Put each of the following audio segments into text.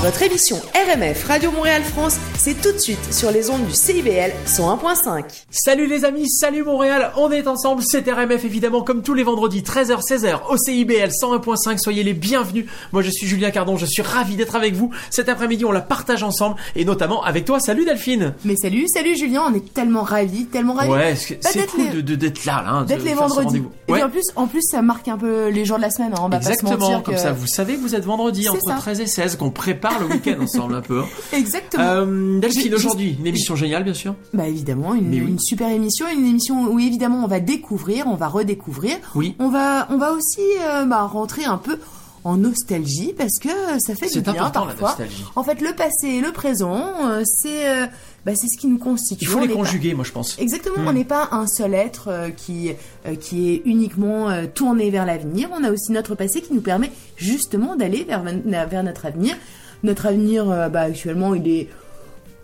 Votre émission RMF Radio Montréal France, c'est tout de suite sur les ondes du CIBL 101.5. Salut les amis, salut Montréal, on est ensemble, c'est RMF évidemment comme tous les vendredis 13h 16h au CIBL 101.5, soyez les bienvenus. Moi je suis Julien Cardon, je suis ravi d'être avec vous. Cet après-midi on la partage ensemble et notamment avec toi. Salut Delphine. Mais salut, salut Julien, on est tellement ravis, tellement ravis. Ouais, c'est Bah, cool les- de- de- d'être là, là, hein, de D'être les vendredis. Et Ouais. puis en plus, en plus, ça marque un peu les jours de la semaine. Hein, on va pas se Exactement, mentir comme que- ça vous savez que vous êtes vendredi entre ça. 13 et 16 qu'on prépare le week-end ensemble un peu. hein. Exactement. Euh, Delphine aujourd'hui, une émission géniale bien sûr. Bah évidemment, une, Mais oui. une super émission, une émission où évidemment on va découvrir, on va redécouvrir. Oui. On va, on va aussi euh, bah, rentrer un peu en nostalgie parce que ça fait du C'est bien important la parfois. nostalgie. En fait, le passé et le présent, euh, c'est, euh, bah, c'est ce qui nous constitue. Il faut On les pas- conjuguer moi je pense. Exactement, Hmm. on n'est pas un seul être euh, qui, euh, qui est uniquement euh, tourné vers l'avenir. On a aussi notre passé qui nous permet justement d'aller vers, vers notre avenir. Notre avenir, bah, actuellement, il est...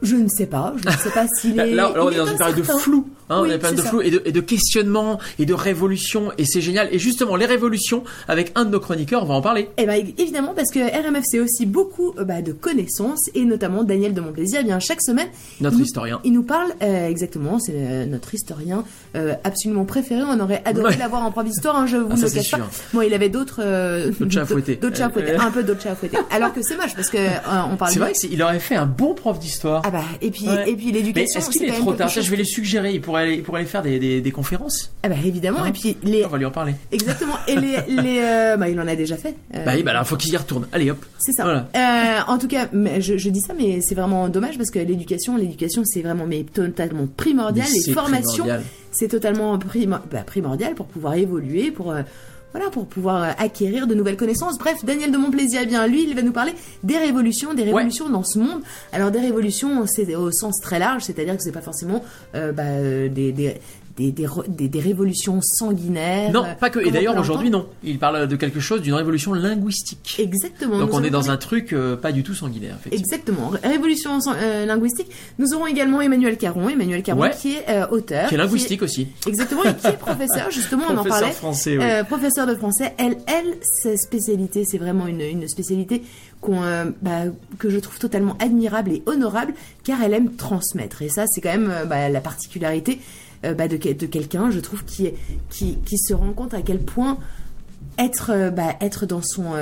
Je ne sais pas, je ne sais pas s'il Là, est... là, là, on est dans une période de flou, hein, Oui, on est plein de ça. flou et de, et de questionnement et de révolution et c'est génial. Et justement, les révolutions, avec un de nos chroniqueurs, on va en parler. Eh ben, évidemment, parce que RMF, c'est aussi beaucoup euh, bah, de connaissances, et notamment Daniel de Montplaisir, eh bien, chaque semaine... Notre il historien. Il nous parle, euh, exactement, c'est euh, notre historien euh, absolument préféré. On aurait adoré Ouais. l'avoir en prof d'histoire, hein, je vous Ah, le cache pas. sûr. Bon, il avait d'autres... euh, D'autres chats à fouetter. D'autres à fouetter, Euh, un peu d'autres chats à fouetter. Alors que c'est moche, parce que euh, on parle C'est vrai qu'il aurait fait un bon prof d'histoire. Ah bah, et puis, Ouais. et puis Mais l'éducation, est-ce qu'il est trop tard? Ça, Je vais les suggérer. Il pourrait aller, il pourrait aller faire des, des, des conférences. Ah bah, évidemment, et puis les... On va lui en parler. Exactement, et les... les euh, bah, il en a déjà fait. Bah oui, bah là, faut qu'il y retourne. Allez hop. C'est ça. Voilà. En tout cas, mais je, je dis ça, mais c'est vraiment dommage parce que l'éducation, l'éducation, c'est vraiment mais totalement primordial. Mais Les formations, primordial. C'est totalement bah, primordial pour pouvoir évoluer, pour euh, voilà, pour pouvoir euh, acquérir de nouvelles connaissances. Bref, Daniel de Montplaisir, eh bien lui, il va nous parler des révolutions, des révolutions dans ce monde. Alors des révolutions, c'est au sens très large, c'est-à-dire que c'est pas forcément euh, bah, des, des des, des, des, des révolutions sanguinaires. Non, pas que. Et d'ailleurs, aujourd'hui, non. Il parle de quelque chose, d'une révolution linguistique. Exactement. Donc on est dans un truc euh, pas du tout sanguinaire. Exactement. Révolution euh, linguistique. Nous aurons également Emmanuel Caron. Emmanuel Caron Ouais. qui est euh, auteur. Qui est linguistique aussi. Exactement. Et qui est professeur. Justement, on en Professeur parlait. français, oui. Euh, professeur de français. Elle, elle, sa spécialité, c'est vraiment une, une spécialité qu'on, euh, bah, que je trouve totalement admirable et honorable, car elle aime transmettre. Et ça, c'est quand même euh, bah, la particularité euh, bah, de, que- de quelqu'un, je trouve, qui, qui, qui se rend compte à quel point être euh, bah, être dans son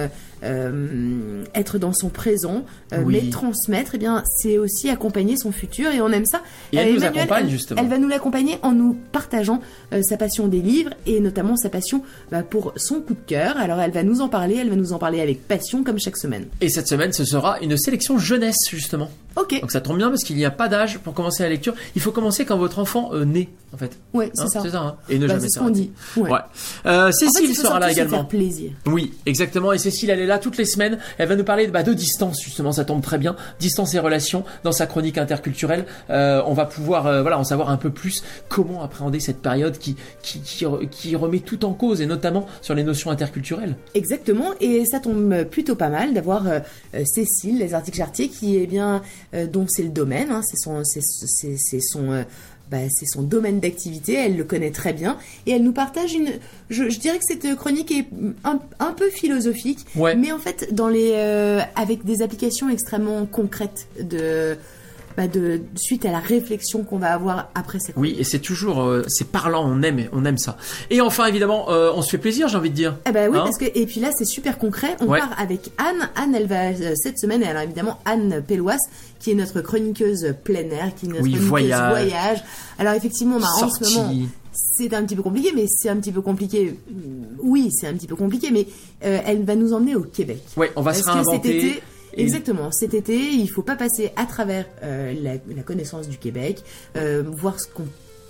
euh, être dans son présent euh, Oui. mais transmettre eh bien c'est aussi accompagner son futur et on aime ça Et elle Euh, nous accompagne, justement. elle va nous l'accompagner en nous partageant euh, sa passion des livres et notamment sa passion bah, pour son coup de cœur alors elle va nous en parler elle va nous en parler avec passion comme chaque semaine Et cette semaine, ce sera une sélection jeunesse, justement. ok Donc ça tombe bien parce qu'il n'y a pas d'âge pour commencer la lecture. Il faut commencer quand votre enfant euh, naît, en fait. ouais c'est Hein, ça, C'est ça, hein. Et ne Bah, jamais c'est ce qu'on dit ouais. Ouais. Euh, En fait, Cécile il faut sera là également. faire plaisir Oui, exactement. Et Cécile, elle est là toutes les semaines. Elle va nous parler bah, de distance, justement. Ça tombe très bien. Distance et relations dans sa chronique interculturelle. Euh, on va pouvoir, euh, voilà, en savoir un peu plus comment appréhender cette période qui, qui, qui, re- qui remet tout en cause et notamment sur les notions interculturelles. Exactement, et ça tombe plutôt pas mal d'avoir euh, Cécile, les articles chartiers, qui est bien, euh, dont c'est le domaine, hein, c'est son, c'est, son, bah, c'est son domaine d'activité, elle le connaît très bien, et elle nous partage une, je, je dirais que cette chronique est un, un peu philosophique, Ouais. mais en fait dans les, euh, avec des applications extrêmement concrètes de, bah, de suite à la réflexion qu'on va avoir après cette Oui, et c'est toujours, euh, c'est parlant. On aime, on aime ça. Et enfin, évidemment, euh, on se fait plaisir, j'ai envie de dire. Eh ben oui, Hein parce que et puis là c'est super concret. On Ouais. part avec Anne. Anne, elle va euh, cette semaine. Alors évidemment Anne Pellois, qui est notre chroniqueuse plein air, qui est notre Oui, chroniqueuse voyage. voyage. Alors effectivement, bah, en ce moment, c'est un petit peu compliqué, mais c'est un petit peu compliqué. Oui, c'est un petit peu compliqué, mais euh, elle va nous emmener au Québec. Ouais, on va se Parce que cet réinventer. été, exactement, cet été, il faut pas passer à travers euh, la, la connaissance du Québec, euh, voir ce qu'on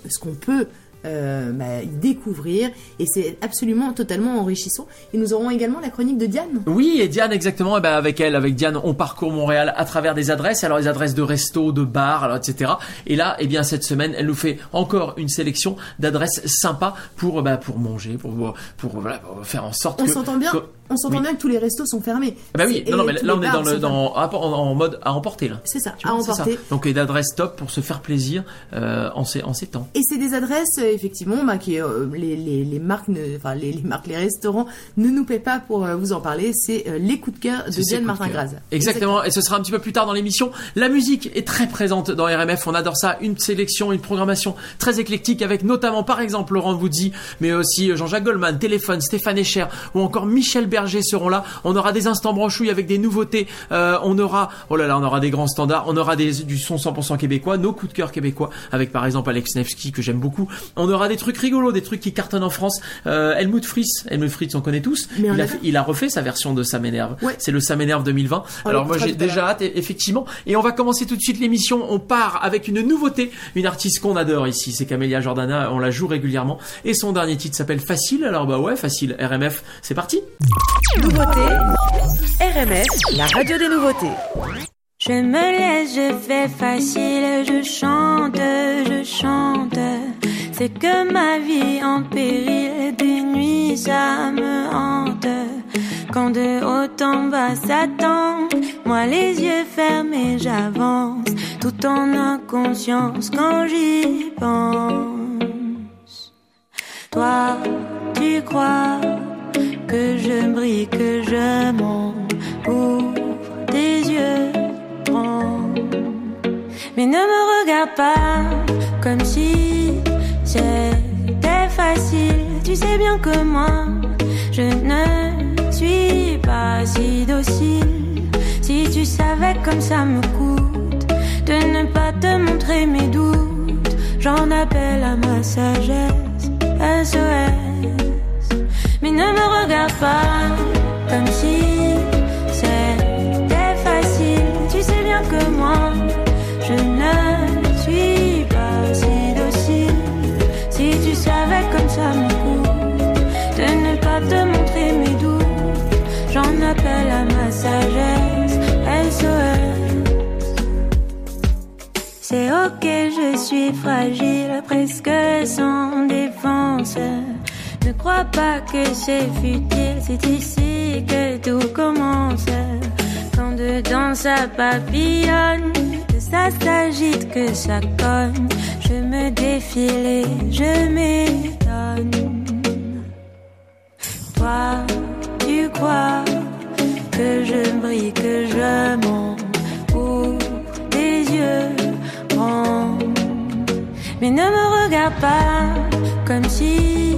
ce qu'on peut euh, bah, découvrir, et c'est absolument totalement enrichissant. Et nous aurons également la chronique de Diane. Oui, et Diane exactement. Et ben avec elle, avec Diane, on parcourt Montréal à travers des adresses. Alors les adresses de resto, de bars, alors etc. Et là, eh bien cette semaine, elle nous fait encore une sélection d'adresses sympas pour bah, pour manger, pour pour voilà, pour faire en sorte On que s'entend bien que- on s'entend bien que tous les restos sont fermés. Ah bah oui, C'est- non, non, et mais tous là on est dans le sont dans en, en mode à emporter là. C'est ça, Tu à vois, emporter. ça. Donc une adresse top pour se faire plaisir euh, en ces en ces temps. Et c'est des adresses euh, effectivement bah, qui euh, les, les, les marques ne, enfin les, les marques les restaurants ne nous paient pas pour euh, vous en parler c'est les coups de cœur de Diane Martin. Graz Exactement, et ce sera un petit peu plus tard dans l'émission. La musique est très présente dans RMF, on adore ça. Une sélection, une programmation très éclectique avec notamment par exemple Laurent Voulzy, mais aussi Jean-Jacques Goldman, Téléphone, Stéphane Echer ou encore Michel Berger seront là. On aura des instants branchouilles avec des nouveautés. Euh, on aura, oh là là, on aura des grands standards. On aura des, du son 100% québécois, nos coups de cœur québécois avec par exemple Alex Nevsky que j'aime beaucoup. On aura des trucs rigolos, des trucs qui cartonnent en France. Euh, Helmut Fritz, Helmut Fritz on connaît tous. Mais on il, a, il refait sa version de Ça m'énerve. Ouais. C'est le Ça m'énerve 2020. On Alors moi j'ai déjà hâte, effectivement. Et on va commencer tout de suite l'émission. On part avec une nouveauté, une artiste qu'on adore ici, c'est Camélia Jordana. On la joue régulièrement. Et son dernier titre s'appelle Facile. Alors bah ouais, facile. RMF, c'est parti. Nouveauté, RMF, la radio des nouveautés. Je me laisse, je fais facile, je chante, je chante. C'est que ma vie en péril, des nuits ça me hante. Quand de haut en bas s'attend, moi les yeux fermés j'avance, tout en inconscience quand j'y pense. Toi, tu crois que je brille, que je monte, ouvre tes yeux grands. Mais ne me regarde pas comme si c'était facile. Tu sais bien que moi, je ne suis pas si docile. Si tu savais comme ça me coûte de ne pas te montrer mes doutes, j'en appelle à ma sagesse. SOS. Mais ne me regarde pas comme si c'était facile. Tu sais bien que moi, je ne suis pas si docile. Si tu savais comme ça me coûte de ne pas te montrer mes doutes, j'en appelle à ma sagesse. SOS. C'est ok, je suis fragile, presque sans défense. Ne crois pas que c'est futile, c'est ici que tout commence. Quand dedans ça papillonne, que ça s'agite, que ça cogne, je me défile et je m'étonne. Toi, tu crois que je brille, que je monte, ouvre tes yeux grands. Mais ne me regarde pas comme si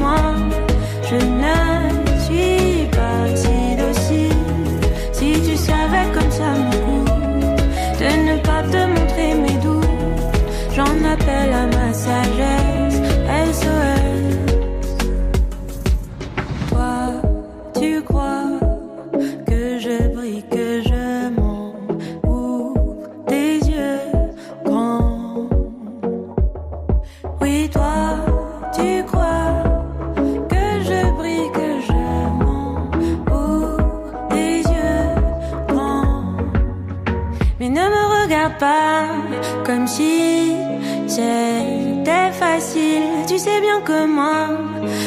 c'était facile. Tu sais bien que moi,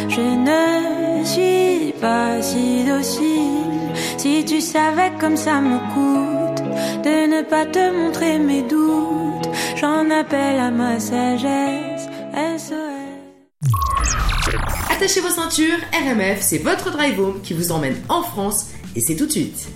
je ne suis pas si docile. Si tu savais comme ça me coûte de ne pas te montrer mes doutes, j'en appelle à ma sagesse. SOS. Attachez vos ceintures, RMF, c'est votre drive home qui vous emmène en France et c'est tout de suite.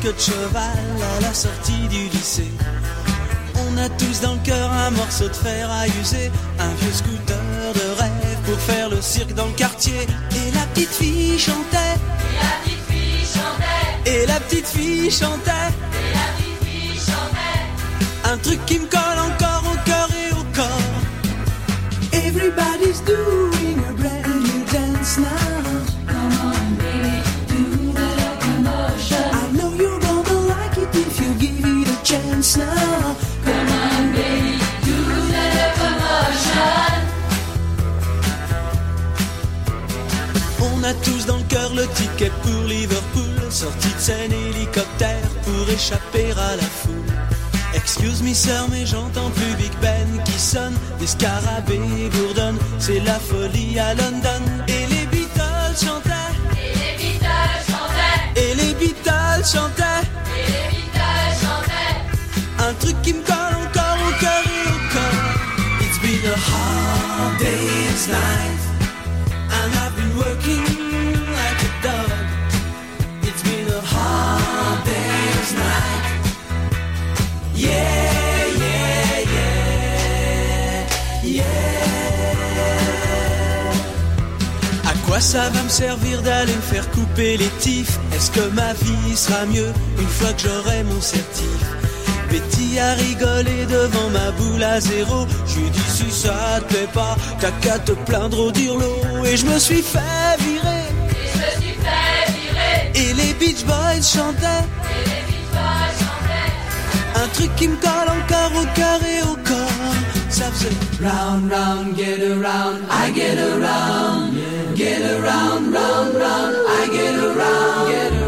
Jupe plissée que de cheval à la sortie du lycée. On a tous dans le cœur un morceau de fer à user, un vieux scooter de rêve pour faire le cirque dans le quartier. Et la petite fille chantait. Et la petite fille chantait. Un truc qui me colle encore au cœur et au corps. Everybody's doing a brand new dance now. On a tous dans le cœur le ticket pour Liverpool, sortie de scène hélicoptère pour échapper à la foule. Excuse me sœur, mais j'entends plus Big Ben qui sonne, des scarabées bourdonnent, c'est la folie à London. Et les Beatles chantaient, et les Beatles chantaient, un I've been working like a dog. It's been a hard day's night. Yeah, yeah, yeah, yeah. À quoi ça va me servir d'aller me faire couper les tifs Est-ce que ma vie sera mieux une fois que j'aurai mon certif? Betty a rigolé devant ma boule à zéro. Je lui dis si ça te plaît pas, t'as qu'à te plaindre au dirlo. Et je me suis fait virer. Et les Beach Boys chantaient. Un truc qui me colle encore au cœur et au corps. Ça faisait round, round, get around, I get around. Get around, round, round, I get around. Get around,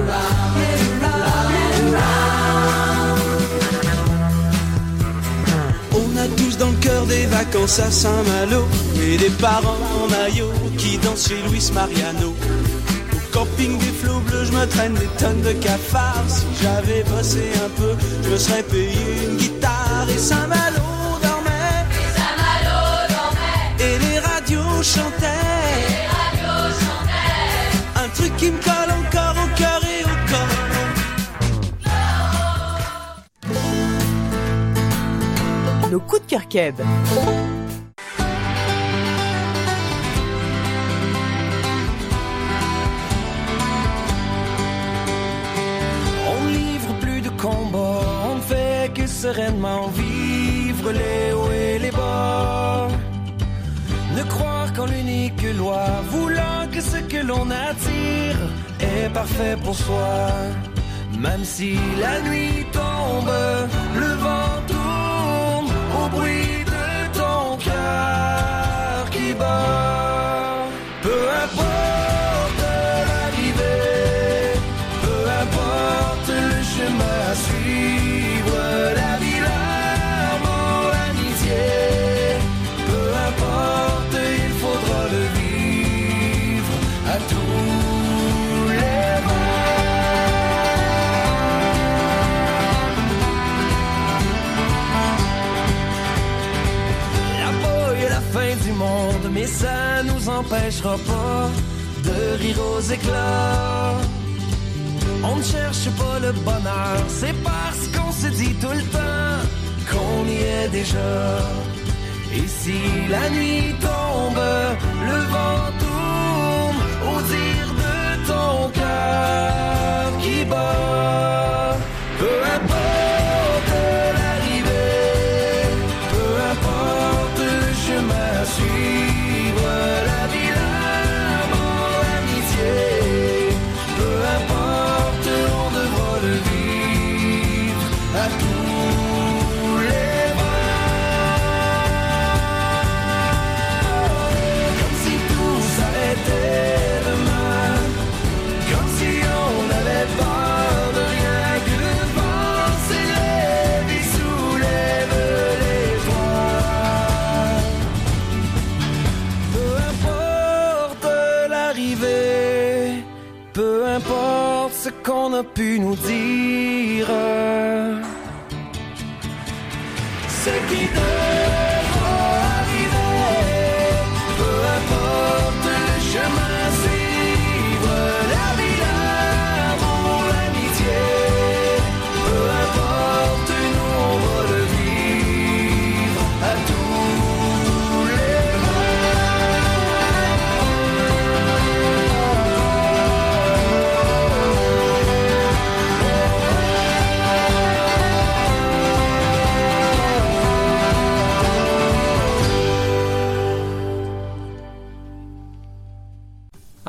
dans le cœur des vacances à Saint-Malo et des parents en maillot qui dansent chez Luis Mariano. Au camping des flots bleus, je me traîne des tonnes de cafards. Si j'avais bossé un peu, je me serais payé une guitare et Saint-Malo dormait. Et les radios chantaient. Un truc qui me colle Nos de cœur keb. On livre plus de combats, on ne fait que sereinement vivre les hauts et les bas. Ne croire qu'en l'unique loi, voulant que ce que l'on attire est parfait pour soi. Même si la nuit tombe, le vent cœur ça nous empêchera pas de rire aux éclats. On ne cherche pas le bonheur, c'est parce qu'on se dit tout le temps qu'on y est déjà. Et si la nuit tombe, le vent tourne au dire de ton cœur qui bat. Peu importe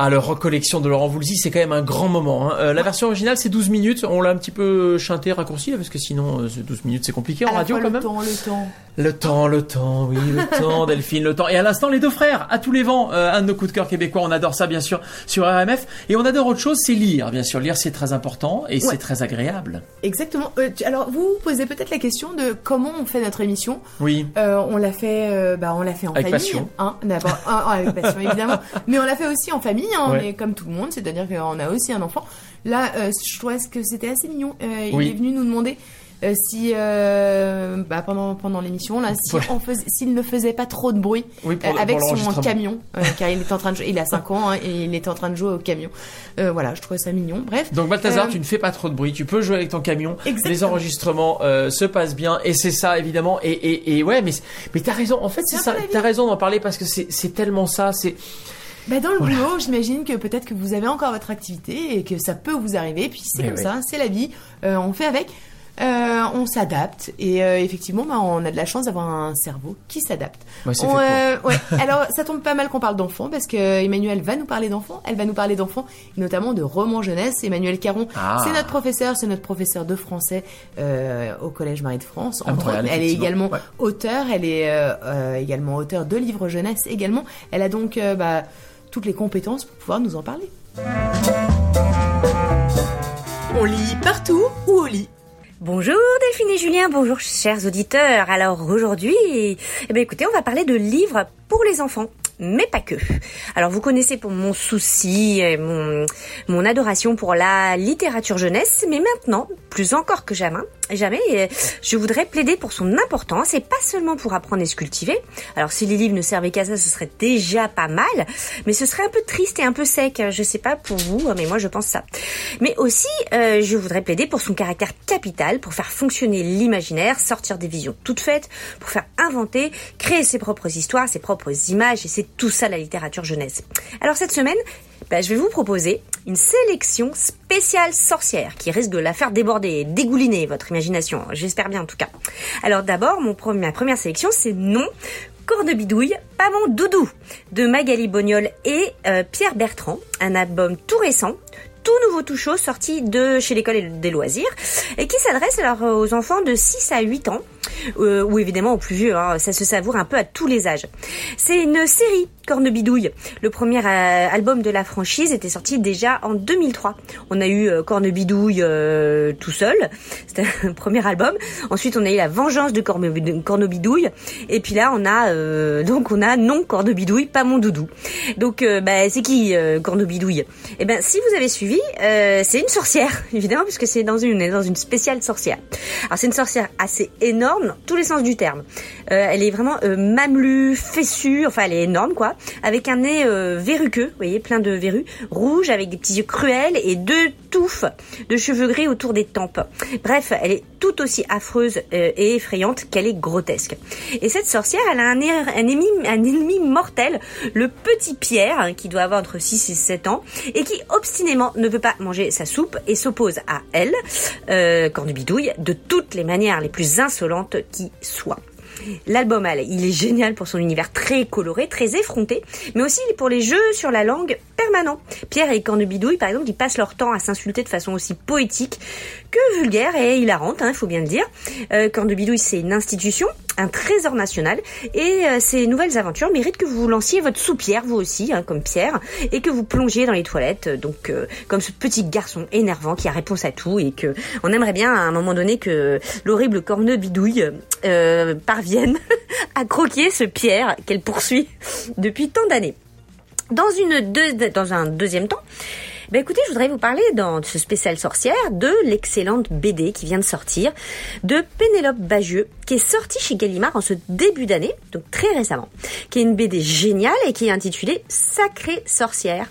Ah, le rock collection de Laurent Voulzy, c'est quand même un grand moment. hein. Euh, la version originale, c'est 12 minutes. On l'a un petit peu chanté, raccourci, parce que sinon, euh, c'est 12 minutes, c'est compliqué en À la radio fois quand le même. temps, le temps. Le temps, le temps, oui, le temps, Delphine, le temps. Et à l'instant, les deux frères, à tous les vents, euh, un de nos coups de cœur québécois, on adore ça bien sûr sur RMF. Et on adore autre chose, c'est lire, bien sûr. Lire, c'est très important et c'est très agréable. Exactement. Euh, tu- alors, vous vous posez peut-être la question de comment on fait notre émission. Oui. Euh, on l'a fait, bah, on l'a fait en Avec famille, passion. hein, d'abord, hein, avec passion évidemment, mais on l'a fait aussi en famille, hein, Ouais. est comme tout le monde, c'est-à-dire qu'on a aussi un enfant. Là, je trouvais que c'était assez mignon. Il est venu nous demander euh, si, euh, bah, pendant pendant l'émission là, si Ouais. on faisait- s'il ne faisait pas trop de bruit Oui, pour, euh, avec pour son camion, car il est en train de, jouer- il a 5 ans hein, et il était en train de jouer au camion. Voilà, je trouvais ça mignon. Bref. Donc Balthazar, tu ne fais pas trop de bruit, tu peux jouer avec ton camion, Exactement. les enregistrements se passent bien et c'est ça évidemment et et, et ouais mais mais t'as raison en fait c'est ça t'as raison d'en parler parce que c'est c'est tellement ça c'est Bah dans le boulot, j'imagine que peut-être que vous avez encore votre activité et que ça peut vous arriver. Puis c'est comme ça, c'est la vie. Euh, on fait avec. Euh, on s'adapte et euh, effectivement, bah, on a de la chance d'avoir un cerveau qui s'adapte. Ouais, euh, ouais. Alors, ça tombe pas mal qu'on parle d'enfants parce que Emmanuel va nous parler d'enfants. Elle va nous parler d'enfants, et notamment de romans jeunesse. Emmanuel Caron, Ah. c'est notre professeur, c'est notre professeur de français euh, au Collège Marie de France. Entre Montréal. Elle est également Ouais. auteur, elle est euh, euh, également auteur de livres jeunesse également. Elle a donc euh, bah, toutes les compétences pour pouvoir nous en parler. On lit partout ou au lit Bonjour Delphine et Julien, bonjour chers auditeurs. Alors aujourd'hui, eh bien écoutez, on va parler de livres pour les enfants. Mais pas que. Alors vous connaissez pour mon souci, et mon, mon adoration pour la littérature jeunesse, mais maintenant, plus encore que jamais, jamais, eh, je voudrais plaider pour son importance et pas seulement pour apprendre et se cultiver. Alors si les livres ne servaient qu'à ça, ce serait déjà pas mal, mais ce serait un peu triste et un peu sec. Je sais pas pour vous, mais moi je pense ça. Mais aussi, euh, je voudrais plaider pour son caractère capital, pour faire fonctionner l'imaginaire, sortir des visions toutes faites, pour faire inventer, créer ses propres histoires, ses propres images, et c'est tout ça la littérature jeunesse. Alors cette semaine, bah, je vais vous proposer une sélection spéciale sorcière qui risque de la faire déborder et dégouliner votre imagination. J'espère bien en tout cas. Alors d'abord, mon ma première sélection, c'est Non, Cornebidouille, pas mon doudou, de Magali Bognol et euh, Pierre Bertrand, un album tout récent, tout nouveau tout chaud, sorti de chez l'école des loisirs, et qui s'adresse alors aux enfants de 6 à 8 ans, euh, ou évidemment aux plus vieux, hein, ça se savoure un peu à tous les âges. C'est une série, Cornebidouille. Le premier euh, album de la franchise était sorti déjà en 2003. On a eu euh, Cornebidouille euh, tout seul, c'était un premier album. Ensuite, on a eu La Vengeance de Cornebidouille, et puis là, on a euh, donc on a Non Cornebidouille, pas mon doudou. Donc, bah, c'est qui Cornebidouille? Eh ben, si vous avez suivi, euh, c'est une sorcière, évidemment, puisque c'est dans une dans une spéciale sorcière. Alors, c'est une sorcière assez énorme, tous les sens du terme. Euh, elle est vraiment euh, mamelue, fessue, enfin, elle est énorme, quoi, avec un nez euh, verruqueux, vous voyez, plein de verrues, rouge, avec des petits yeux cruels et deux touffes de cheveux gris autour des tempes. Bref, elle est tout aussi affreuse et effrayante qu'elle est grotesque. Et cette sorcière, elle a un, er- ennemi, un ennemi mortel, le petit Pierre, hein, qui doit avoir entre 6 et 7 ans, et qui obstinément ne veut pas manger sa soupe et s'oppose à elle, euh, Cornubidouille, de toutes les manières les plus insolentes qui soient. L'album, il est génial pour son univers très coloré, très effronté, mais aussi pour les jeux sur la langue Pierre et Cornubidouille, par exemple, ils passent leur temps à s'insulter de façon aussi poétique que vulgaire et hilarante, il faut bien le dire. Euh, Cornubidouille, c'est une institution, un trésor national, et euh, ces nouvelles aventures méritent que vous lanciez votre soupière, vous aussi, hein, comme Pierre, et que vous plongiez dans les toilettes, euh, donc euh, comme ce petit garçon énervant qui a réponse à tout, et que on aimerait bien à un moment donné que l'horrible Cornubidouille euh, parvienne à croquer ce Pierre qu'elle poursuit depuis tant d'années. Dans, un deuxième temps, ben écoutez, je voudrais vous parler dans ce spécial sorcière de l'excellente BD qui vient de sortir de Pénélope Bagieux, qui est sortie chez Gallimard en ce début d'année, donc très récemment, qui est une BD géniale et qui est intitulée Sacrée sorcière.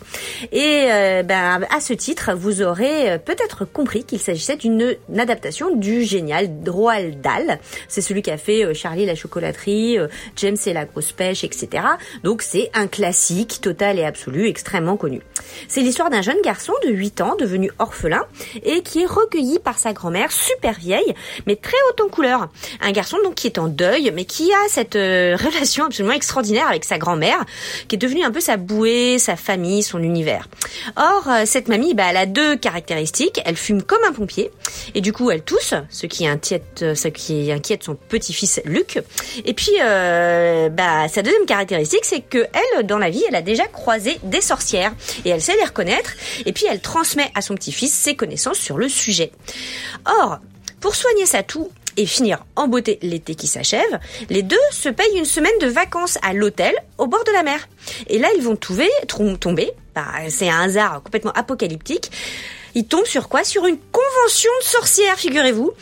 Et euh, ben, à ce titre, vous aurez euh, peut-être compris qu'il s'agissait d'une une adaptation du génial Roald Dahl. C'est celui qui a fait euh, Charlie la chocolaterie, James et la grosse pêche, etc. Donc c'est un classique total et absolu, extrêmement connu. C'est l'histoire d'un jeune garçon de 8 ans devenu orphelin et qui est recueilli par sa grand-mère super vieille, mais très haute en couleur. Donc qui est en deuil, mais qui a cette euh, relation absolument extraordinaire avec sa grand-mère, qui est devenue un peu sa bouée, sa famille, son univers. Or, euh, cette mamie, bah, elle a deux caractéristiques. Elle fume comme un pompier, et du coup, elle tousse, ce qui inquiète, inquiète son petit-fils Luc. Et puis, euh, bah, sa deuxième caractéristique, c'est que elle, dans la vie, elle a déjà croisé des sorcières, et elle sait les reconnaître. Et puis, elle transmet à son petit-fils ses connaissances sur le sujet. Or, pour soigner sa toux et finir en beauté l'été qui s'achève, les deux se payent une semaine de vacances à l'hôtel au bord de la mer. Et là, ils vont trom- tomber, bah, c'est un hasard complètement apocalyptique, ils tombent sur quoi? Sur une convention de sorcières, figurez-vous,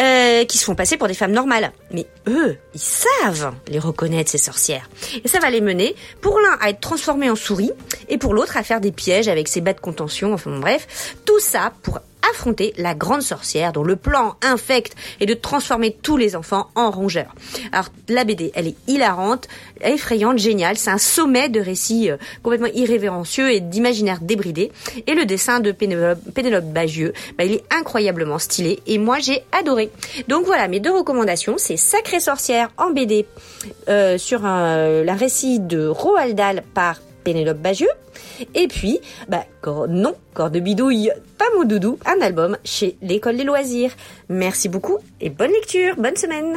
euh, qui se font passer pour des femmes normales. Mais eux, ils savent les reconnaître, ces sorcières. Et ça va les mener, pour l'un, à être transformé en souris, et pour l'autre, à faire des pièges avec ses bas de contention, enfin bref. Tout ça pour affronter la grande sorcière dont le plan infect est de transformer tous les enfants en rongeurs. Alors la BD, elle est hilarante, effrayante, géniale, c'est un sommet de récits euh, complètement irrévérencieux et d'imaginaire débridé. Et le dessin de Pénélope, Bagieux, bah, il est incroyablement stylé et moi j'ai adoré. Donc voilà, mes deux recommandations, c'est Sacrée sorcière en BD euh, sur un, récit de Roald Dahl par Pénélope Bagieux. Et puis, bah, cor- non, corps de bidouille, pas mon doudou, un album chez l'école des loisirs. Merci beaucoup et bonne lecture, bonne semaine.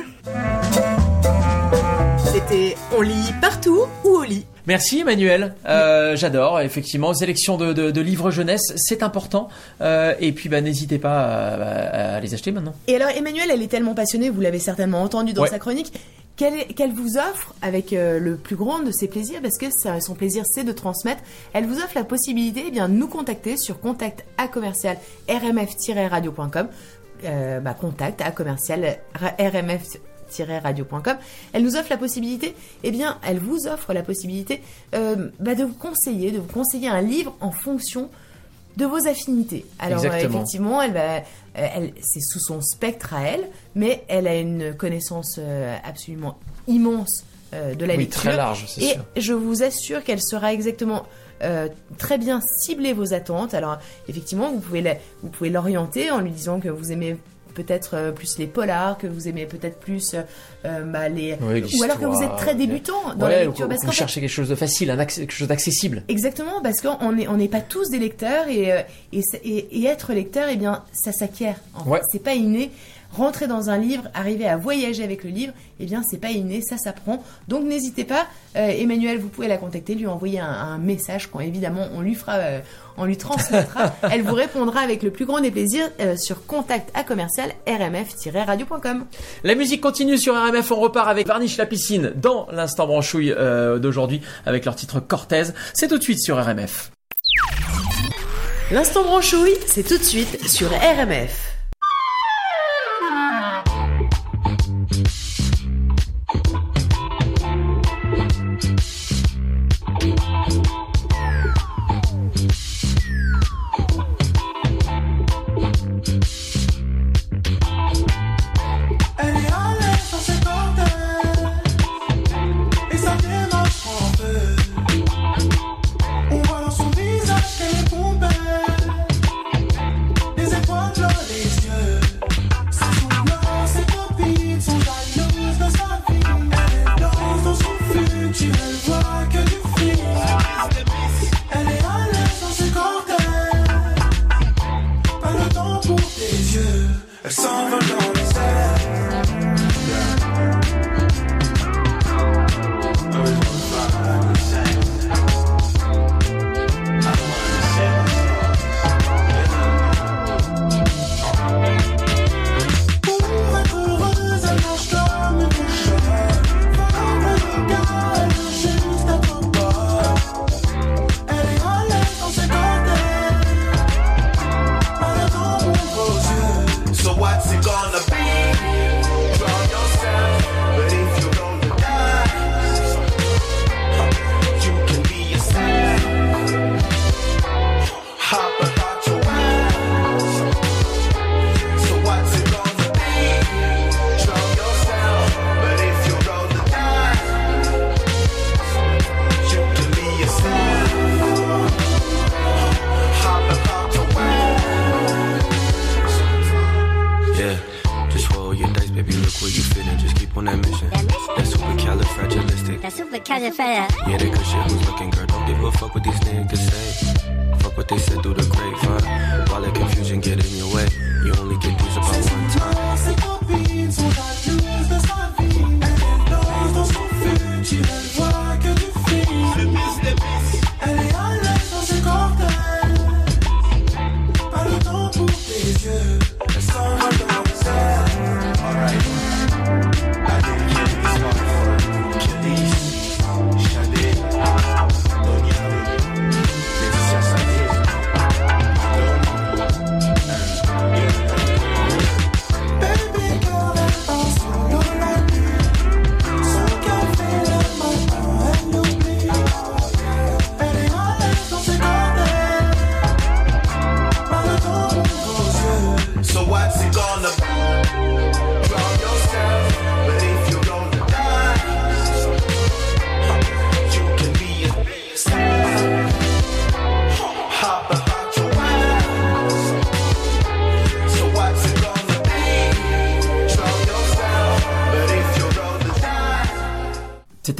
C'était On lit partout ou au lit Merci Emmanuel, Euh, j'adore effectivement sélection de, de- de livres jeunesse, c'est important Euh, et puis bah n'hésitez pas à, à les acheter maintenant. Et alors, Emmanuel, elle est tellement passionnée, vous l'avez certainement entendu dans Ouais. sa chronique, qu'elle vous offre avec euh, le plus grand de ses plaisirs, parce que ça- son plaisir c'est de transmettre, elle vous offre la possibilité eh bien, de nous contacter sur contact à commercial rmf-radio.com, euh, bah, contact à commercial rmf radio.com elle nous offre la possibilité eh bien elle vous offre la possibilité euh, bah, de vous conseiller de vous conseiller un livre en fonction de vos affinités. Alors Exactement. effectivement, elle va, c'est sous son spectre à elle, mais elle a une connaissance euh, absolument immense euh, de la Oui, lecture. très large, c'est Et sûr. je vous assure qu'elle sera exactement euh, très bien cibler vos attentes. Alors effectivement, vous pouvez la- vous pouvez l'orienter en lui disant que vous aimez peut-être euh, plus les polars, que vous aimez peut-être plus euh, bah, les ou alors que vous êtes très euh, débutant dans Ouais, la ou- lecture ou parce vous fait, cherchez quelque chose de facile, un quelque chose d'accessible. Exactement, parce qu'on n'est on n'est pas tous des lecteurs et, et, c'est- et- et être lecteur, eh bien, ça s'acquiert. En fait. Ouais. C'est pas inné. Rentrer dans un livre, arriver à voyager avec le livre, eh bien, c'est pas inné, ça s'apprend. Donc, n'hésitez pas, euh, Emmanuel, vous pouvez la contacter, lui envoyer un, un message quand évidemment on lui fera, euh, on lui transmettra. Elle vous répondra avec le plus grand des plaisirs euh, sur contact à commercial rmf-radio.com. La musique continue sur RMF, on repart avec Varnish la piscine dans l'instant branchouille d'aujourd'hui avec leur titre Cortez. C'est tout de suite sur RMF. L'instant branchouille, c'est tout de suite sur RMF.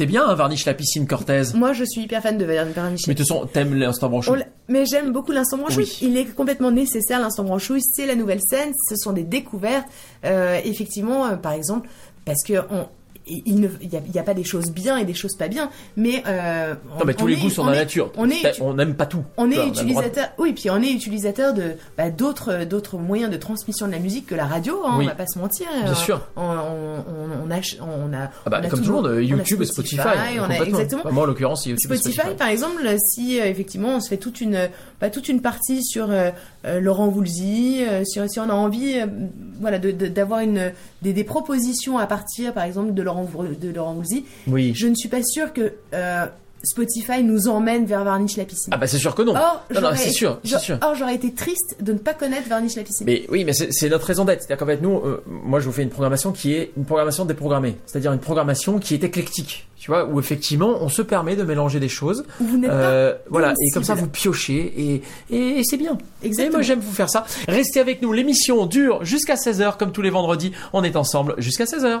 C'était bien, hein, Varnish la piscine Cortez. Moi, je suis hyper fan de Varnish. Mais de toute façon, t'aimes l'instant branchou. On l'a- Mais j'aime beaucoup l'instant branchouille. Oui. Il est complètement nécessaire, l'instant branchouille. C'est la nouvelle scène. Ce sont des découvertes. Euh, effectivement, euh, par exemple, parce que on, il ne, il y a, pas des choses bien et des choses pas bien, mais euh, Non, mais on- tous on les est- goûts sont on dans la nature. On est, C'est- On n'aime pas tout. on est de- utilisateur, oui, puis on est utilisateur de bah, d'autres d'autres moyens de transmission de la musique que la radio. Hein, Oui. On va pas se mentir. Bien Euh, sûr. On, on, on, on a, on a, Ah bah, on a comme tout le toujours- monde, YouTube et Spotify. on a exactement. Moi, en l'occurrence, YouTube Spotify, Spotify. par exemple, si euh, effectivement on se fait toute une, bah, toute une partie sur Laurent Voulzy, si on a envie, voilà, de- de- d'avoir une des, des propositions à partir, par exemple, de Laurent de Laurent Voulzy, Oui. je ne suis pas sûre que euh, Spotify nous emmène vers Varnish la piscine. Ah bah c'est sûr que non. Or, non, c'est sûr, c'est sûr. Or, j'aurais été triste de ne pas connaître Varnish la piscine. Mais oui, mais c'est notre raison d'être. C'est-à-dire qu'en fait, nous, euh, moi, je vous fais une programmation qui est une programmation déprogrammée. C'est-à-dire une programmation qui est éclectique. Tu vois, où effectivement, on se permet de mélanger des choses. Vous n'êtes Euh, pas voilà, et comme ça, vous piochez et, et, et c'est bien. Et Exactement. moi, j'aime vous faire ça. Restez avec nous. L'émission dure jusqu'à 16h, comme tous les vendredis. On est ensemble jusqu'à 16h.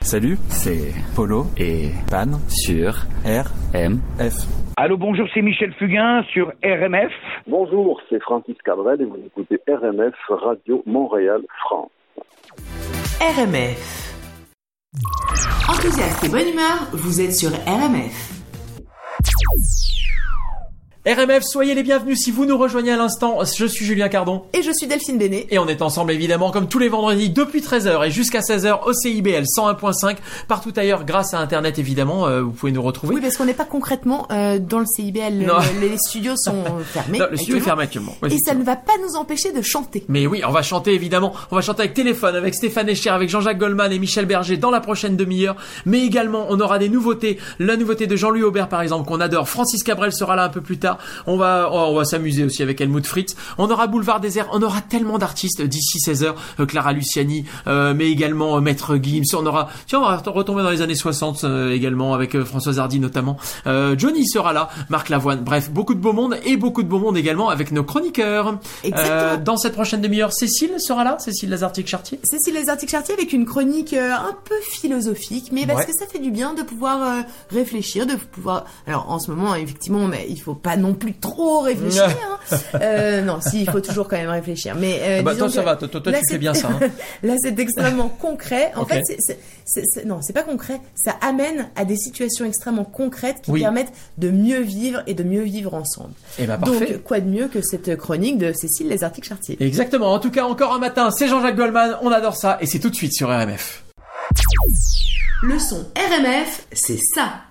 Salut, c'est Polo et Pan sur RMF. Allô, bonjour, c'est Michel Fugain sur RMF. Bonjour, c'est Francis Cabrel et vous écoutez RMF Radio Montréal France. RMF. Enthousiaste et bonne humeur, vous êtes sur RMF. RMF, soyez les bienvenus si vous nous rejoignez à l'instant. Je suis Julien Cardon. Et je suis Delphine Bénet. Et on est ensemble évidemment comme tous les vendredis depuis 13h et jusqu'à 16h au CIBL 101.5 partout ailleurs grâce à internet évidemment euh, vous pouvez nous retrouver. Oui, parce qu'on n'est pas concrètement euh, dans le CIBL. Non. Le- les studios sont fermés. Non, le studio est fermé actuellement. Et ça ne va pas nous empêcher de chanter. Mais oui, on va chanter évidemment. On va chanter avec téléphone, avec Stéphane Echer, avec Jean-Jacques Goldman et Michel Berger dans la prochaine demi-heure. Mais également, on aura des nouveautés. La nouveauté de Jean-Louis Aubert, par exemple, qu'on adore. Francis Cabrel sera là un peu plus tard. On va, on va s'amuser aussi avec Helmut Fritz. On aura Boulevard Désert. On aura tellement d'artistes d'ici 16h. Euh, Clara Luciani, euh, mais également euh, Maître Gims. On aura, tiens, on va retomber dans les années 60 euh, également avec Françoise Hardy notamment. Euh, Johnny sera là, Marc Lavoine. Bref, beaucoup de beau monde et beaucoup de beau monde également avec nos chroniqueurs. Exactement. Dans cette prochaine demi-heure, Cécile sera là, Cécile Lazartic-Chartier. Cécile Lazartic-Chartier avec une chronique euh, un peu philosophique, mais parce Ouais. que ça fait du bien de pouvoir euh, réfléchir, de pouvoir. Alors en ce moment, effectivement, mais il faut pas non plus trop réfléchir. hein. Euh, non, si, il faut toujours quand même réfléchir. Mais euh, Ah bah, disons toi, ça que va, toi, toi, toi, là, tu c'est- fais bien ça, hein. là, c'est extrêmement concret. En fait, c'est- c'est- c'est- c'est- non, c'est pas concret. Ça amène à des situations extrêmement concrètes qui Oui. permettent de mieux vivre et de mieux vivre ensemble. Eh ben, parfait. Donc, quoi de mieux que cette chronique de Cécile Lazartic-Chartier Exactement. En tout cas, encore un matin, c'est Jean-Jacques Goldman. On adore ça et c'est tout de suite sur RMF. Le son RMF, c'est ça.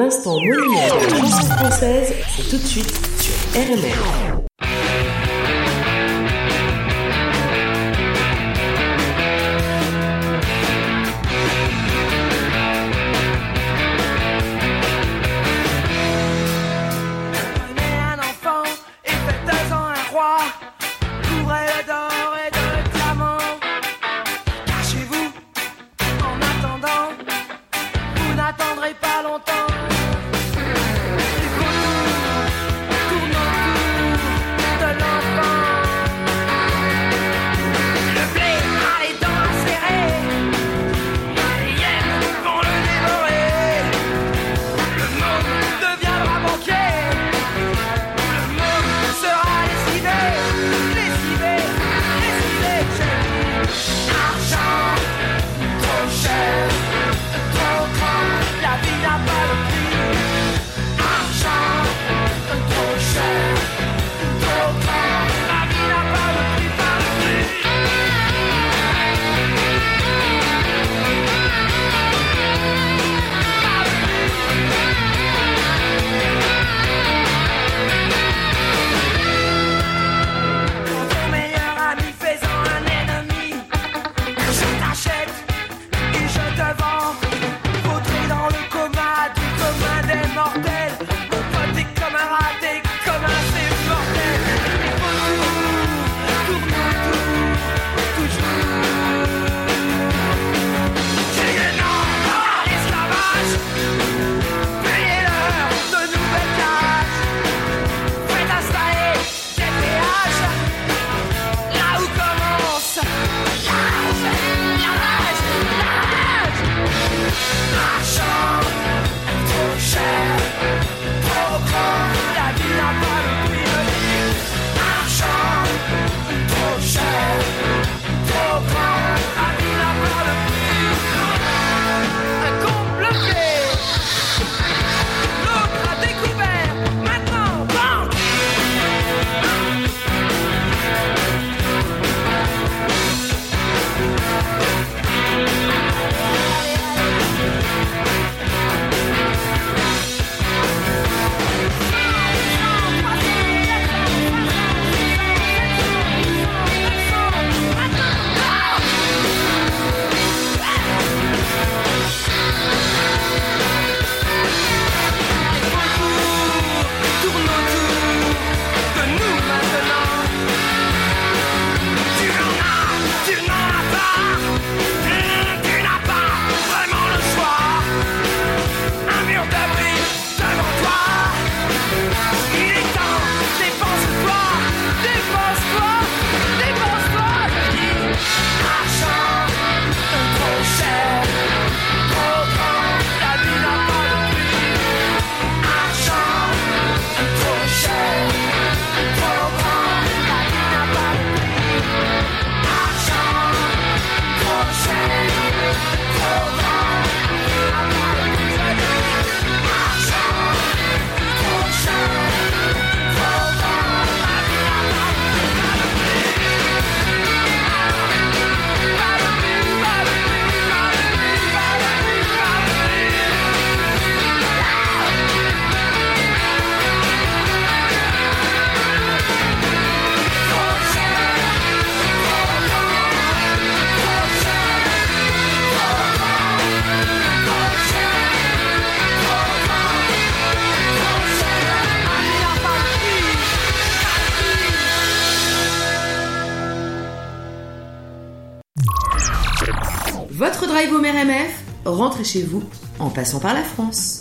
L'instant monument de la française, c'est tout de suite sur RMR. Rentrez chez vous en passant par la France.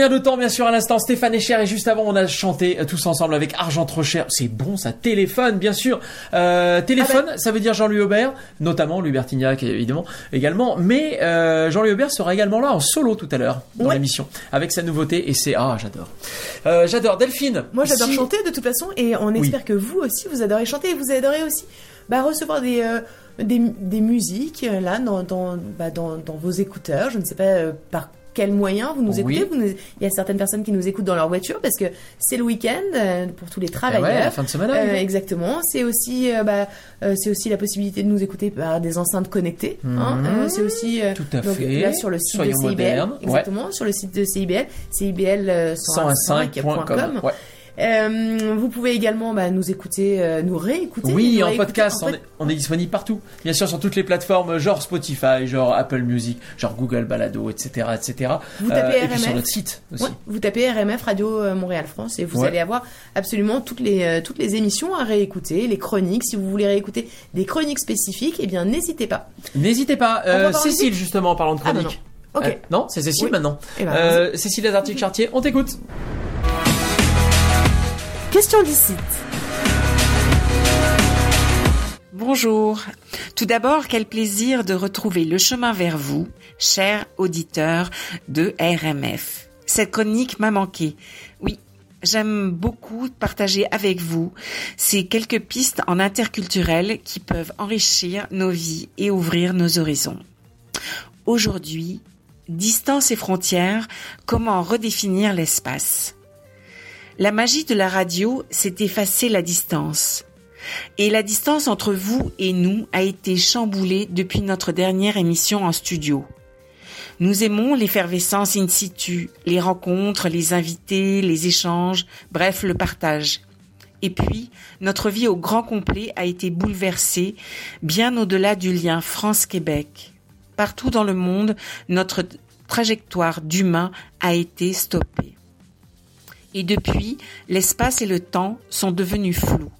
Combien de temps, bien sûr, à l'instant, Stéphane Echer et juste avant, on a chanté euh, tous ensemble avec Argent trop cher. C'est bon, ça. Téléphone, bien sûr. Euh, téléphone, ça veut dire Jean-Louis Aubert, notamment Louis Bertignac, évidemment, également. Mais euh, Jean-Louis Aubert sera également là en solo tout à l'heure dans l'émission avec sa nouveauté et c'est ah, j'adore. Euh, j'adore Delphine. Moi, j'adore si- chanter de toute façon, et on Oui. espère que vous aussi, vous adorez chanter, et vous adorez aussi bah, recevoir des, des, des musiques là dans, dans, bah, dans, dans vos écouteurs. Je ne sais pas euh, par quel moyen vous nous Oui. écoutez. Vous nous- Il y a certaines personnes qui nous écoutent dans leur voiture parce que c'est le week-end euh, pour tous les travailleurs. Eh ouais, la fin de semaine Euh, exactement. C'est aussi, euh, bah, euh, c'est aussi la possibilité de nous écouter par des enceintes connectées. hein. Mhm. C'est aussi euh, Tout à donc, fait. là sur le site Soyons de CIBL. modernes. Ouais. Exactement, sur le site de CIBL, CIBL euh, 101.5.com. 101.5.com, ouais. Euh, vous pouvez également bah, nous écouter, euh, nous réécouter. Oui, en réécouter podcast, en on est, on est disponible partout. Bien sûr, sur toutes les plateformes, genre Spotify, genre Apple Music, genre Google Balado, etc., etc. Vous tapez Euh, et puis RMF. sur notre site aussi. Ouais, vous tapez RMF Radio euh, Montréal France et vous Ouais. allez avoir absolument toutes les euh, toutes les émissions à réécouter, les chroniques. Si vous voulez réécouter des chroniques spécifiques, eh bien n'hésitez pas. N'hésitez pas. Euh, Cécile, justement, en parlant de Ah, bah chronique. non. Euh, c'est Cécile Oui. maintenant. Eh ben, Euh, Cécile Lazartique-Chartier, on t'écoute. Question d'ici. Bonjour. Tout d'abord, quel plaisir de retrouver le chemin vers vous, chers auditeurs de RMF. Cette chronique m'a manqué. Oui, j'aime beaucoup partager avec vous ces quelques pistes en interculturel qui peuvent enrichir nos vies et ouvrir nos horizons. Aujourd'hui, distance et frontières, comment redéfinir l'espace? La magie de la radio, c'est effacer la distance. Et la distance entre vous et nous a été chamboulée depuis notre dernière émission en studio. Nous aimons l'effervescence in situ, les rencontres, les invités, les échanges, bref, le partage. Et puis, notre vie au grand complet a été bouleversée, bien au-delà du lien France-Québec. Partout dans le monde, notre trajectoire d'humain a été stoppée. Et depuis, l'espace et le temps sont devenus flous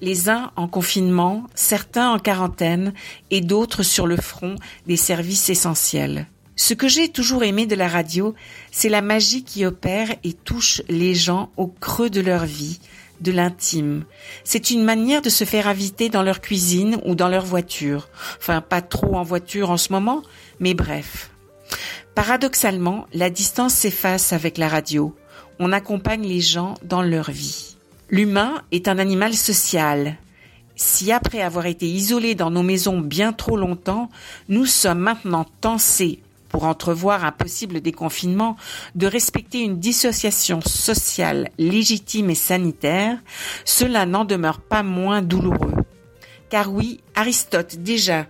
les uns en confinement, certains en quarantaine et d'autres sur le front des services essentiels. Ce que j'ai toujours aimé de la radio, c'est la magie qui opère et touche les gens au creux de leur vie, de l'intime. C'est une manière de se faire inviter dans leur cuisine ou dans leur voiture. Enfin, pas trop en voiture en ce moment, mais bref. Paradoxalement, la distance s'efface avec la radio. On accompagne les gens dans leur vie. L'humain est un animal social. Si après avoir été isolés dans nos maisons bien trop longtemps, nous sommes maintenant tensés pour entrevoir un possible déconfinement, de respecter une dissociation sociale légitime et sanitaire, cela n'en demeure pas moins douloureux. Car oui, Aristote déjà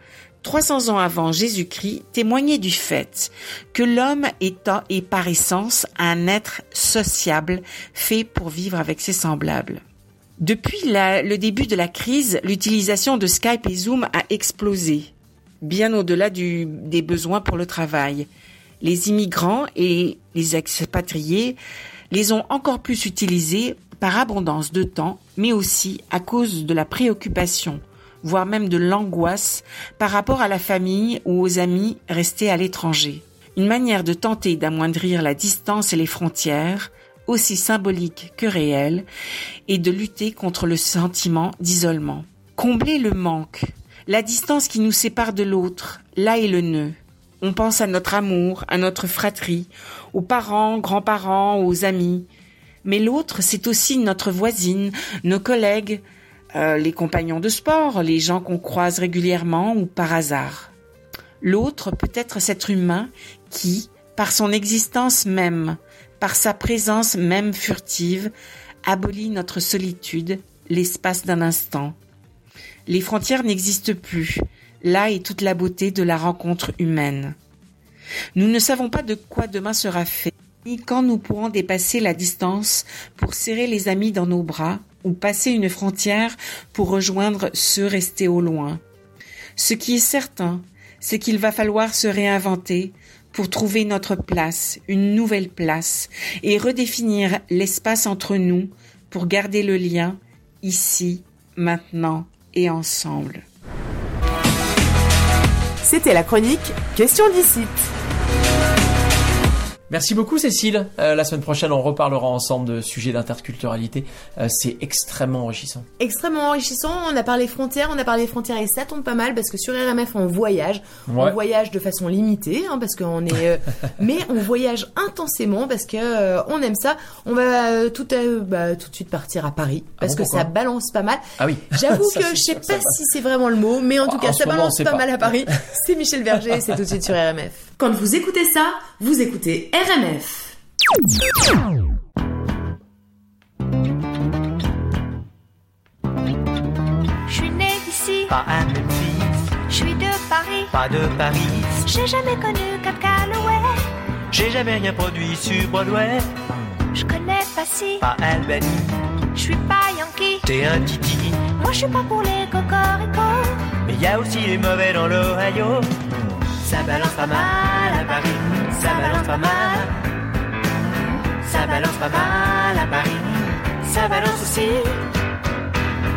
300 ans avant Jésus-Christ témoignait du fait que l'homme est, est par essence un être sociable fait pour vivre avec ses semblables. Depuis le début de la crise, l'utilisation de Skype et Zoom a explosé, bien au-delà des besoins pour le travail. Les immigrants et les expatriés les ont encore plus utilisés par abondance de temps, mais aussi à cause de la préoccupation, voire même de l'angoisse par rapport à la famille ou aux amis restés à l'étranger. Une manière de tenter d'amoindrir la distance et les frontières, aussi symboliques que réelles, et de lutter contre le sentiment d'isolement. Combler le manque, la distance qui nous sépare de l'autre, là est le nœud. On pense à notre amour, à notre fratrie, aux parents, grands-parents, aux amis. Mais l'autre, c'est aussi notre voisine, nos collègues, euh, les compagnons de sport, les gens qu'on croise régulièrement ou par hasard. L'autre peut être cet humain qui, par son existence même, par sa présence même furtive, abolit notre solitude, l'espace d'un instant. Les frontières n'existent plus. Là est toute la beauté de la rencontre humaine. Nous ne savons pas de quoi demain sera fait, ni quand nous pourrons dépasser la distance pour serrer les amis dans nos bras ou passer une frontière pour rejoindre ceux restés au loin. Ce qui est certain, c'est qu'il va falloir se réinventer pour trouver notre place, une nouvelle place, et redéfinir l'espace entre nous pour garder le lien ici, maintenant et ensemble. C'était la chronique Question d'ici. Merci beaucoup Cécile. Euh, la semaine prochaine, on reparlera ensemble de sujets d'interculturalité. Euh, c'est extrêmement enrichissant. Extrêmement enrichissant. On a parlé frontières, on a parlé frontières et ça tombe pas mal parce que sur RMF on voyage. Ouais. On voyage de façon limitée hein, parce qu'on est, euh, mais on voyage intensément parce que on aime ça. On va tout, bah, tout de suite partir à Paris parce bon, que ça balance pas mal. Ah oui. J'avoue que je sais que ça pas si c'est vraiment le mot, mais en tout En cas ça moment, balance pas, pas. mal à Paris. C'est Michel Berger, c'est tout de suite sur RMF. Quand vous écoutez ça, vous écoutez RMF. Je suis née ici, Pas à Memphis, je suis de Paris. pas de Paris. J'ai jamais connu Cap Calloway. J'ai jamais rien produit sur Broadway. Je connais pas si. Pas Albanie, Je suis pas Yankee. t'es un titi. Moi je suis pas pour les cocoricots. Mais y a aussi les mauvais dans l'Ohio. Ça balance pas mal à Paris, ça balance pas mal. Ça balance pas mal à Paris, ça balance aussi.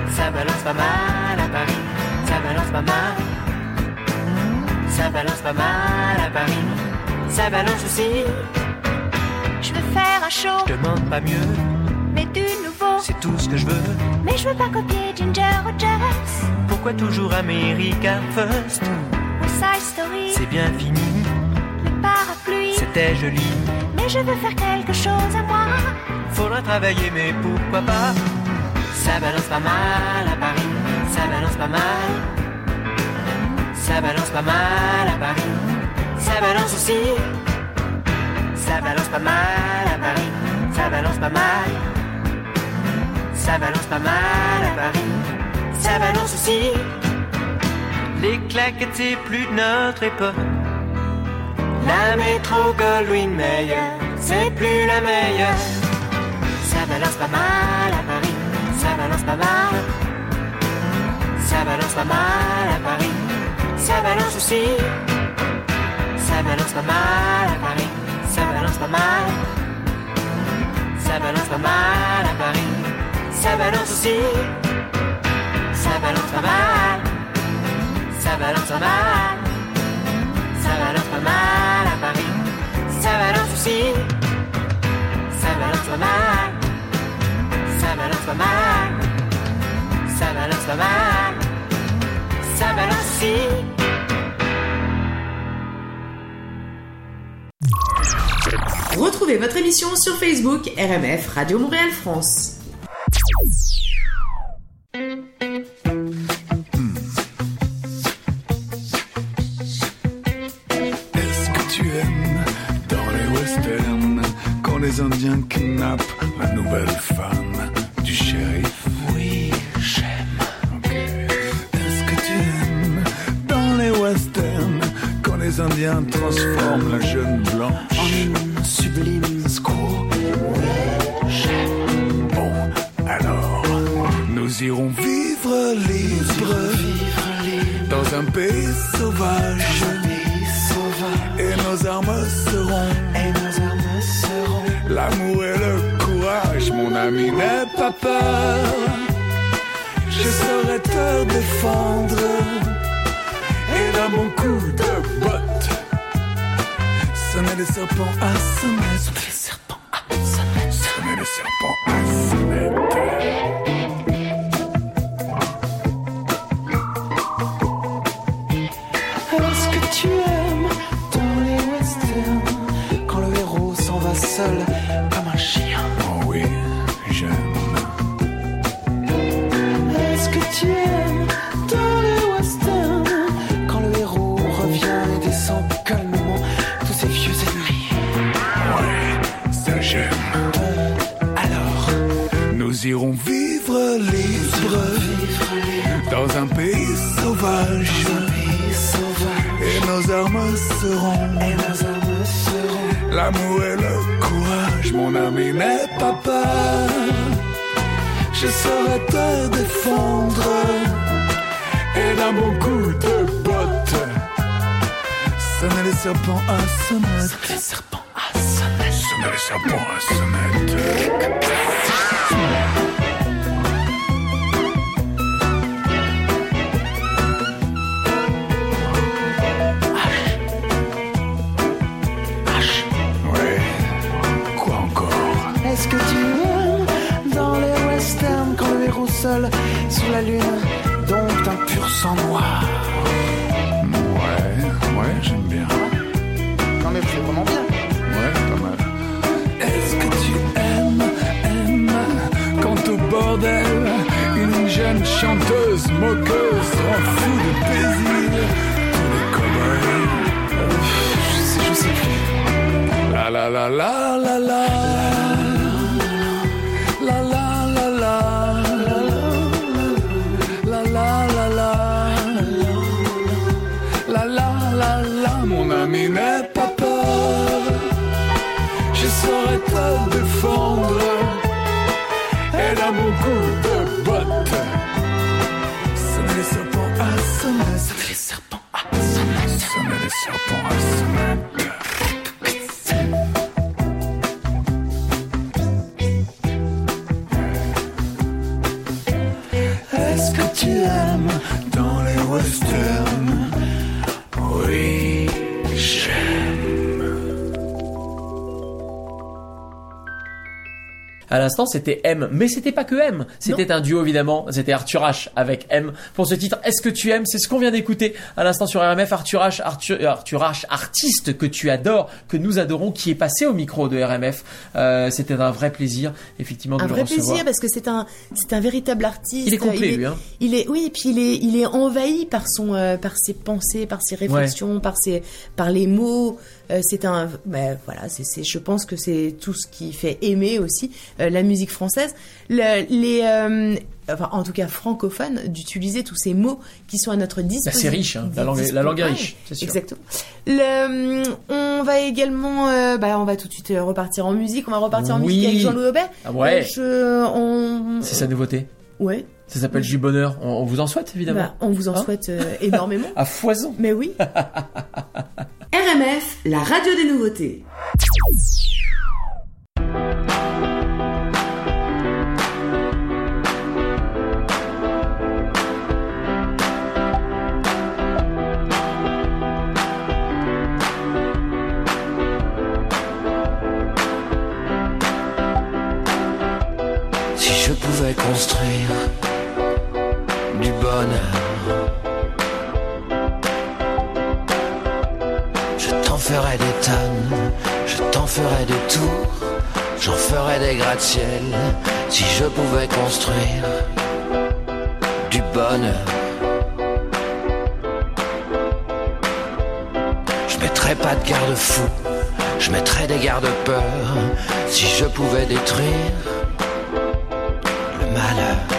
Ça balance pas mal à Paris, ça balance pas mal. Ça balance pas mal à Paris, ça balance aussi. Je veux faire un show, Je demande pas mieux, mais du nouveau. c'est tout ce que je veux. Mais je veux pas copier Ginger Rogers. Pourquoi toujours America First? C'est bien fini, le parapluie. c'était joli. Mais je veux faire quelque chose à moi. Faudra travailler, mais pourquoi pas? Ça balance pas mal à Paris, ça balance pas mal. Ça balance pas mal à Paris, ça balance aussi. Ça balance pas mal à Paris, ça balance pas mal. Ça balance pas mal à Paris, ça balance aussi. Les claquettes, c'est plus de notre époque. La métro Goldwyn Mayer, c'est plus la meilleure. Ça balance pas mal à Paris, ça balance pas mal. Ça balance pas mal à Paris, ça balance aussi. Ça balance pas mal à Paris, ça balance pas mal. Ça balance pas mal à Paris, ça balance aussi. Ça balance pas mal, ça balance pas mal. Ça balance pas mal à Paris, ça balance aussi. Ça balance pas mal, ça balance pas mal. Ça balance pas mal, ça balance aussi. Retrouvez votre émission sur Facebook RMF Radio Montréal France. Un pays sauvage. Et nos armes seront. Et nos armes seront. L'amour et le courage, mon ami, n'aie pas peur. Je saurai te défendre. Et d'un bon coup de botte. Sonner les serpents à. Sonner Et nos armes seront. L'amour et le courage, mon ami, n'aie pas peur. Je saurai te défendre. Et d'un bon coup de botte. Sonner les serpents à sonnette. Sonner les serpents à sonnette. Sonner les serpents à sonnette. Seul sur la lune dompte un pur sang noir Ouais, ouais, j'aime bien. Non mais c'est vraiment bien. Ouais, pas mal. Est-ce que tu aimes, aimes quand au bordel, une jeune chanteuse moqueuse rend fou de plaisir? Tous les cow-boys Je sais, je sais plus. La la la. La l'instant, c'était M, mais c'était pas que M. C'était un duo évidemment. C'était Arthur H avec M pour ce titre. Est-ce que tu aimes? C'est ce qu'on vient d'écouter à l'instant sur RMF. Arthur H, Arthur, euh, Arthur H, artiste que tu adores, que nous adorons, qui est passé au micro de RMF. Euh, c'était un vrai plaisir, effectivement, de un le vrai recevoir. plaisir parce que c'est un c'est un véritable artiste. Il est complet, il est, lui, hein. Il est oui et puis il est il est envahi par son euh, par ses pensées, par ses réflexions, par ses par les mots. Euh, c'est un ben, voilà c'est c'est je pense que c'est tout ce qui fait aimer aussi euh, la musique française. Le- les euh, enfin en tout cas francophone d'utiliser tous ces mots qui sont à notre disposition. c'est riche, hein. La langue est- la langue est riche, c'est sûr. Exactement. Le, on va également, euh, bah, on va tout de suite repartir en musique. On va repartir en musique avec Jean-Louis Aubert. Ah ouais. Euh, on, C'est sa nouveauté. ouais. Ça s'appelle Jus Bonheur. On, on vous en souhaite évidemment. Bah, on vous en Hein souhaite euh, énormément. À foison. Mais oui. RMF, la radio des nouveautés. Si je pouvais construire ferais des tours, j'en ferais des gratte-ciel. Si je pouvais construire du bonheur, je mettrais pas de garde-fou, je mettrais des garde-peurs. Si je pouvais détruire le malheur.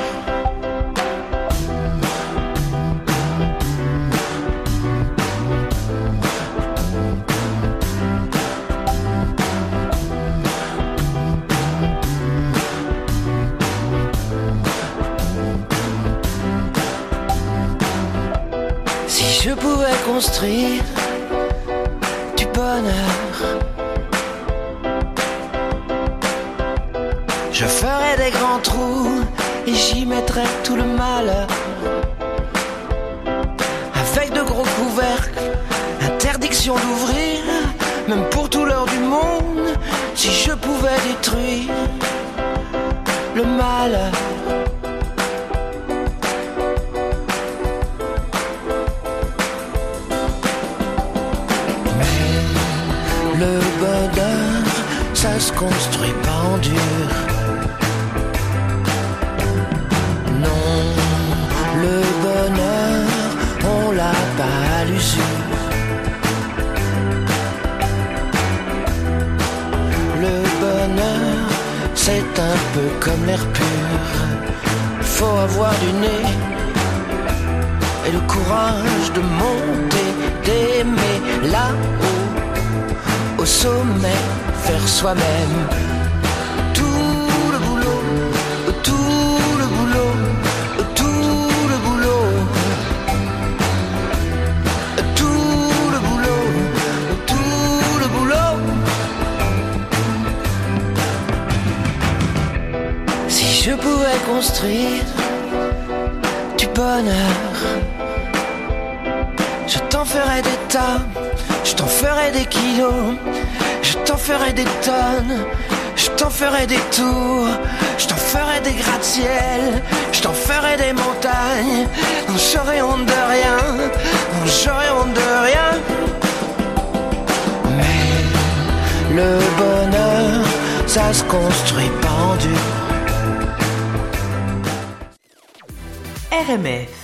Du bonheur, je ferais des grands trous et j'y mettrais tout le malheur. Avec de gros couvercles, interdiction d'ouvrir, même pour tout l'heure du monde, si je pouvais détruire le malheur. Faut avoir du nez et le courage de monter, d'aimer là-haut, au sommet, faire soi-même. Je pouvais construire du bonheur, je t'en ferais des tas, je t'en ferais des kilos, je t'en ferais des tonnes, je t'en ferais des tours, je t'en ferais des gratte-ciel, je t'en ferais des montagnes, j'aurais honte de rien, j'aurais honte de rien. Mais le bonheur, ça se construit pas RMF,